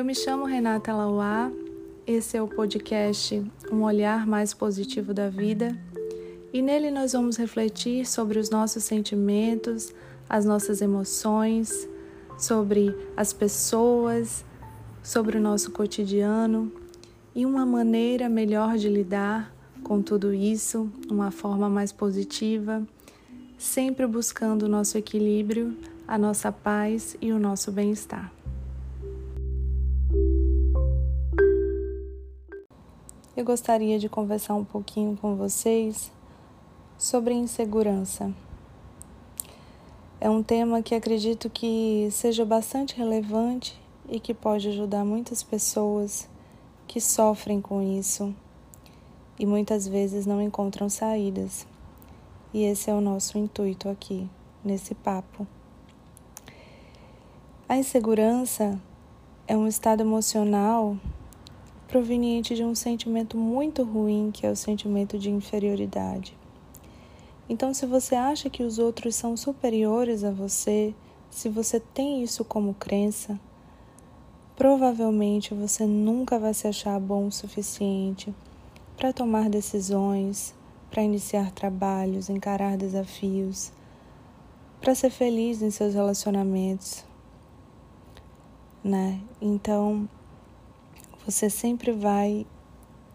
Eu me chamo Renata Lauá, esse é o podcast Um Olhar Mais Positivo da Vida e nele nós vamos refletir sobre os nossos sentimentos, as nossas emoções, sobre as pessoas, sobre o nosso cotidiano e uma maneira melhor de lidar com tudo isso, uma forma mais positiva, sempre buscando o nosso equilíbrio, a nossa paz e o nosso bem-estar. Eu gostaria de conversar um pouquinho com vocês sobre insegurança. É um tema que acredito que seja bastante relevante e que pode ajudar muitas pessoas que sofrem com isso e muitas vezes não encontram saídas. E esse é o nosso intuito aqui, nesse papo. A insegurança é um estado emocional proveniente de um sentimento muito ruim, que é o sentimento de inferioridade. Então, se você acha que os outros são superiores a você, se você tem isso como crença, provavelmente você nunca vai se achar bom o suficiente para tomar decisões, para iniciar trabalhos, encarar desafios, para ser feliz em seus relacionamentos, né? Então, você sempre vai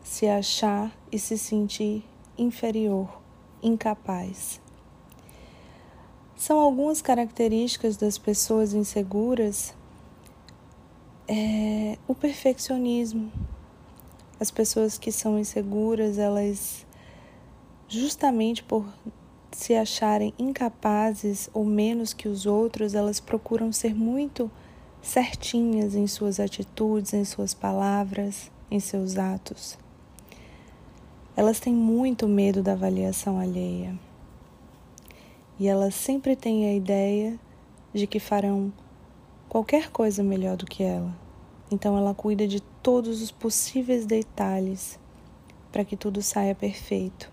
se achar e se sentir inferior incapaz. São algumas características das pessoas inseguras é, o perfeccionismo. As pessoas que são inseguras, elas, justamente por se acharem incapazes ou menos que os outros, elas procuram ser muito certinhas em suas atitudes, em suas palavras, em seus atos. Elas têm muito medo da avaliação alheia. E elas sempre têm a ideia de que farão qualquer coisa melhor do que ela. Então ela cuida de todos os possíveis detalhes para que tudo saia perfeito.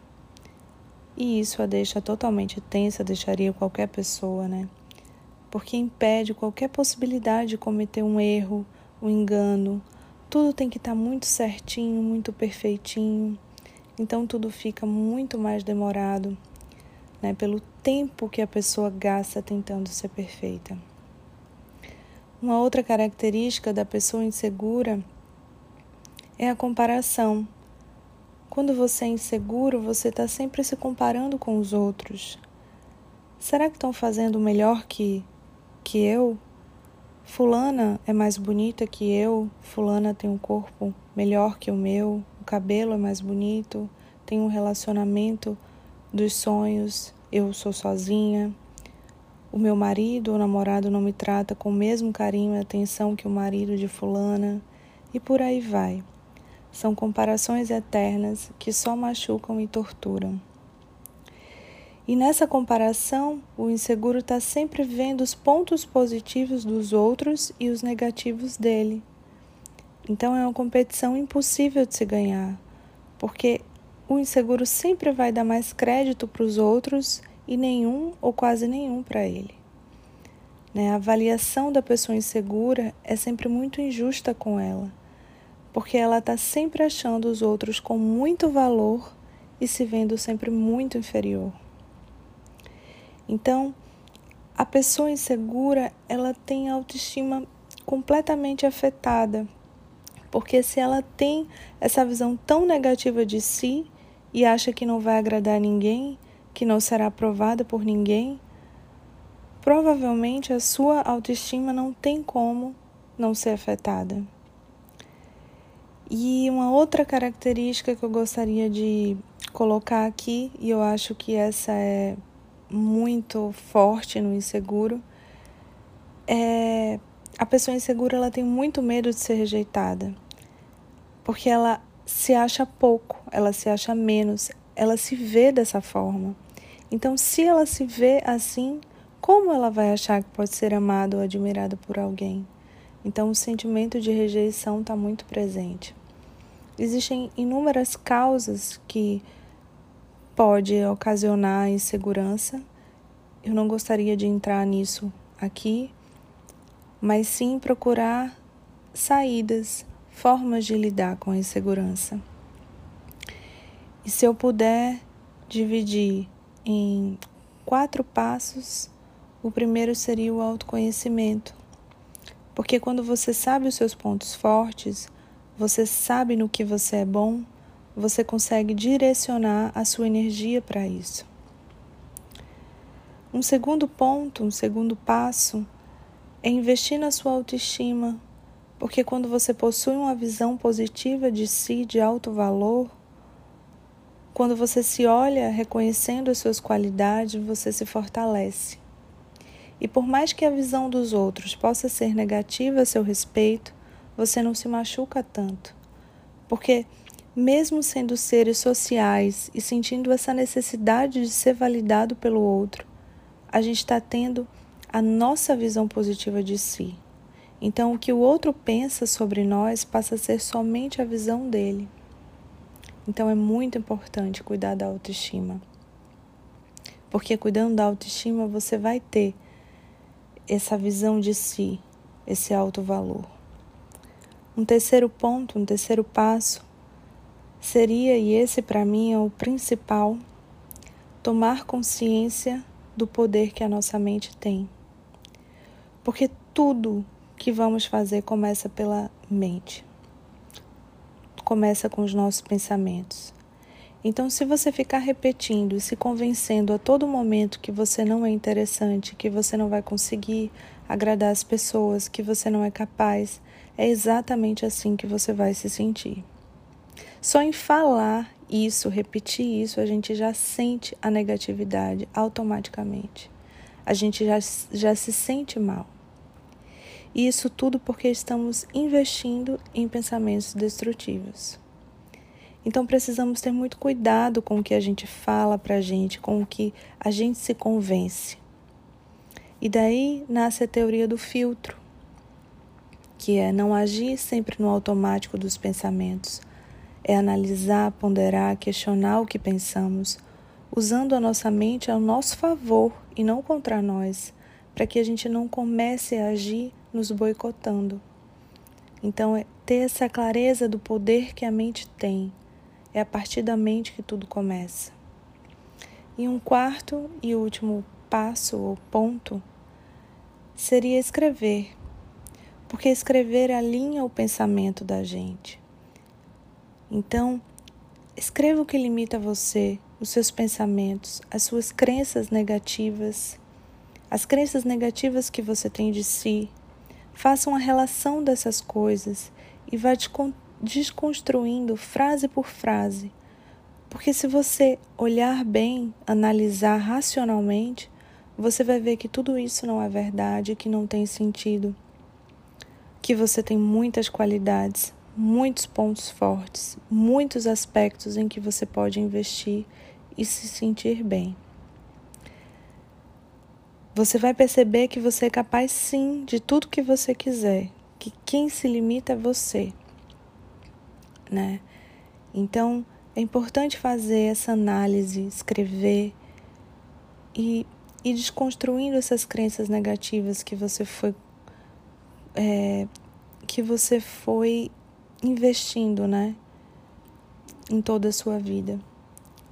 E isso a deixa totalmente tensa, deixaria qualquer pessoa, né? Porque impede qualquer possibilidade de cometer um erro, um engano. Tudo tem que estar tá muito certinho, muito perfeitinho. Então tudo fica muito mais demorado, né, pelo tempo que a pessoa gasta tentando ser perfeita. Uma outra característica da pessoa insegura é a comparação. Quando você é inseguro, você está sempre se comparando com os outros. Será que estão fazendo melhor que, que eu? Fulana é mais bonita que eu, Fulana tem um corpo melhor que o meu, o cabelo é mais bonito, tem um relacionamento dos sonhos, eu sou sozinha. O meu marido ou namorado não me trata com o mesmo carinho e atenção que o marido de Fulana, e por aí vai. São comparações eternas que só machucam e torturam. E nessa comparação, o inseguro está sempre vendo os pontos positivos dos outros e os negativos dele. Então é uma competição impossível de se ganhar, porque o inseguro sempre vai dar mais crédito para os outros e nenhum ou quase nenhum para ele. Né? A avaliação da pessoa insegura é sempre muito injusta com ela, porque ela está sempre achando os outros com muito valor e se vendo sempre muito inferior. Então, a pessoa insegura, ela tem a autoestima completamente afetada porque se ela tem essa visão tão negativa de si e acha que não vai agradar ninguém, que não será aprovada por ninguém, provavelmente a sua autoestima não tem como não ser afetada. E uma outra característica que eu gostaria de colocar aqui, e eu acho que essa é muito forte no inseguro, é a pessoa insegura ela tem muito medo de ser rejeitada, porque ela se acha pouco, ela se acha menos, ela se vê dessa forma. Então, se ela se vê assim, como ela vai achar que pode ser amada ou admirada por alguém? Então, o sentimento de rejeição está muito presente. Existem inúmeras causas que pode ocasionar insegurança. Eu não gostaria de entrar nisso aqui, mas sim procurar saídas, formas de lidar com a insegurança. E se eu puder dividir em quatro passos, o primeiro seria o autoconhecimento. Porque quando você sabe os seus pontos fortes, você sabe no que você é bom, você consegue direcionar a sua energia para isso. Um segundo ponto, um segundo passo é investir na sua autoestima, porque quando você possui uma visão positiva de si, de alto valor, quando você se olha reconhecendo as suas qualidades, você se fortalece. E por mais que a visão dos outros possa ser negativa a seu respeito, você não se machuca tanto. Porque, mesmo sendo seres sociais e sentindo essa necessidade de ser validado pelo outro, a gente está tendo a nossa visão positiva de si. Então, o que o outro pensa sobre nós passa a ser somente a visão dele. Então é muito importante cuidar da autoestima. Porque cuidando da autoestima, você vai ter essa visão de si, esse alto valor. Um terceiro ponto, um terceiro passo seria, e esse para mim é o principal, tomar consciência do poder que a nossa mente tem. Porque tudo que vamos fazer começa pela mente começa com os nossos pensamentos. Então, se você ficar repetindo e se convencendo a todo momento que você não é interessante, que você não vai conseguir agradar as pessoas, que você não é capaz, é exatamente assim que você vai se sentir. Só em falar isso, repetir isso, a gente já sente a negatividade automaticamente. A gente já, já se sente mal. E isso tudo porque estamos investindo em pensamentos destrutivos. Então precisamos ter muito cuidado com o que a gente fala para a gente, com o que a gente se convence. E daí nasce a teoria do filtro, que é não agir sempre no automático dos pensamentos, é analisar, ponderar, questionar o que pensamos, usando a nossa mente ao nosso favor e não contra nós, para que a gente não comece a agir nos boicotando. Então, é ter essa clareza do poder que a mente tem. É a partir da mente que tudo começa. E um quarto e último passo ou ponto seria escrever, porque escrever alinha o pensamento da gente. Então, escreva o que limita você, os seus pensamentos, as suas crenças negativas, as crenças negativas que você tem de si, Faça uma relação dessas coisas e vá desconstruindo frase por frase. Porque se você olhar bem, analisar racionalmente, você vai ver que tudo isso não é verdade, que não tem sentido, que você tem muitas qualidades, muitos pontos fortes, muitos aspectos em que você pode investir e se sentir bem você vai perceber que você é capaz sim de tudo que você quiser, que quem se limita é você, né? Então, é importante fazer essa análise, escrever e ir desconstruindo essas crenças negativas que você foi é, que você foi investindo, né, em toda a sua vida.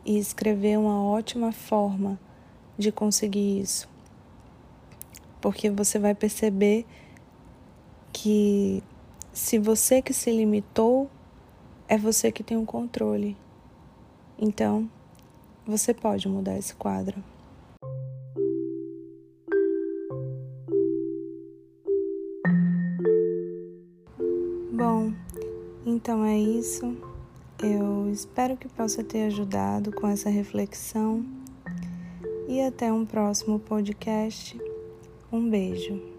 E escrever é uma ótima forma de conseguir isso porque você vai perceber que se você que se limitou, é você que tem o controle. Então, você pode mudar esse quadro. Bom, então é isso. Eu espero que possa ter ajudado com essa reflexão e até um próximo podcast. Um beijo.